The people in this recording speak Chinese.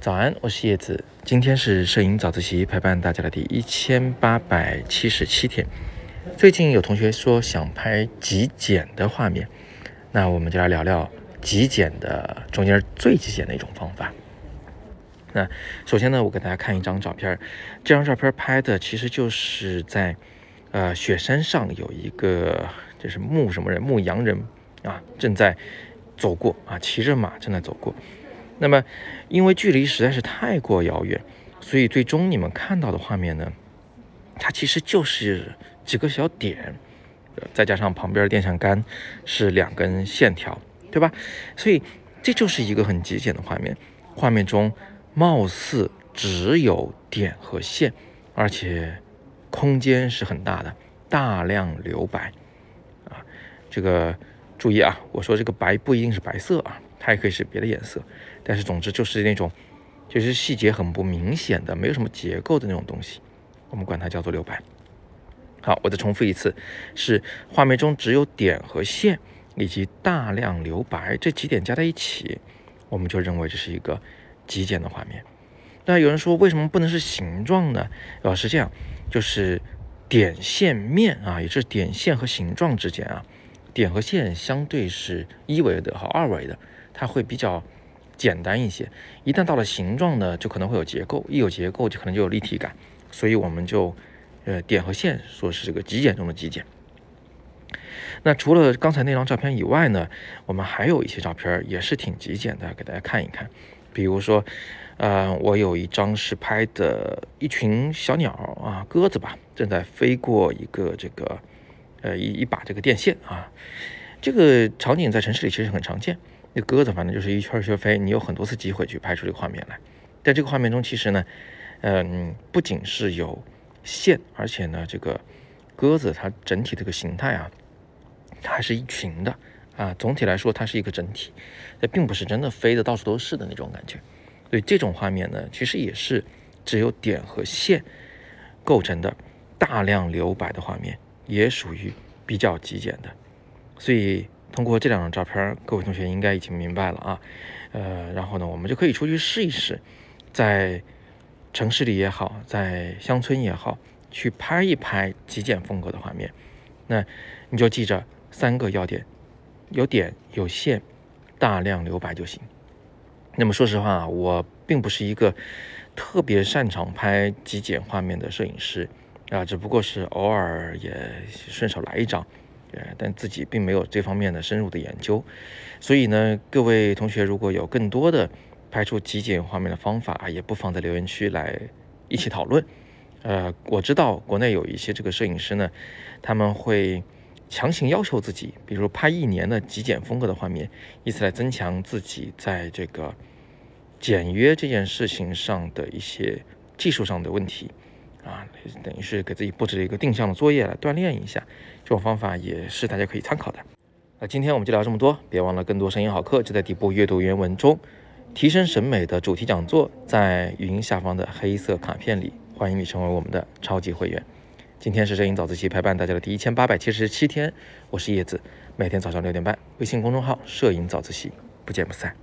早安，我是叶子。今天是摄影早自习陪伴大家的第一千八百七十七天。最近有同学说想拍极简的画面，那我们就来聊聊极简的中间最极简的一种方法。那首先呢，我给大家看一张照片，这张照片拍的其实就是在呃雪山上有一个就是牧什么人牧羊人啊正在走过啊骑着马正在走过。那么，因为距离实在是太过遥远，所以最终你们看到的画面呢，它其实就是几个小点，再加上旁边的电线杆是两根线条，对吧？所以这就是一个很极简的画面。画面中貌似只有点和线，而且空间是很大的，大量留白啊。这个注意啊，我说这个白不一定是白色啊。它也可以是别的颜色，但是总之就是那种，就是细节很不明显的，没有什么结构的那种东西，我们管它叫做留白。好，我再重复一次，是画面中只有点和线以及大量留白这几点加在一起，我们就认为这是一个极简的画面。那有人说为什么不能是形状呢？呃，是这样，就是点线面啊，也就是点线和形状之间啊，点和线相对是一维的和二维的。它会比较简单一些，一旦到了形状呢，就可能会有结构，一有结构就可能就有立体感，所以我们就，呃，点和线说是这个极简中的极简。那除了刚才那张照片以外呢，我们还有一些照片也是挺极简的，给大家看一看。比如说，呃，我有一张是拍的一群小鸟啊，鸽子吧，正在飞过一个这个，呃，一一把这个电线啊，这个场景在城市里其实很常见。那鸽子反正就是一圈一圈飞，你有很多次机会去拍出这个画面来。在这个画面中，其实呢，嗯，不仅是有线，而且呢，这个鸽子它整体这个形态啊，它还是一群的啊。总体来说，它是一个整体，那并不是真的飞的到处都是的那种感觉。所以这种画面呢，其实也是只有点和线构成的大量留白的画面，也属于比较极简的。所以。通过这两张照片，各位同学应该已经明白了啊，呃，然后呢，我们就可以出去试一试，在城市里也好，在乡村也好，去拍一拍极简风格的画面。那你就记着三个要点：有点、有线、大量留白就行。那么说实话，我并不是一个特别擅长拍极简画面的摄影师啊，只不过是偶尔也顺手来一张。呃但自己并没有这方面的深入的研究，所以呢，各位同学如果有更多的拍出极简画面的方法，也不妨在留言区来一起讨论。呃，我知道国内有一些这个摄影师呢，他们会强行要求自己，比如拍一年的极简风格的画面，以此来增强自己在这个简约这件事情上的一些技术上的问题。啊，等于是给自己布置了一个定向的作业来锻炼一下，这种方法也是大家可以参考的。那今天我们就聊这么多，别忘了更多声音好课就在底部阅读原文中，提升审美的主题讲座在语音下方的黑色卡片里，欢迎你成为我们的超级会员。今天是摄影早自习陪伴大家的第一千八百七十七天，我是叶子，每天早上六点半，微信公众号摄影早自习，不见不散。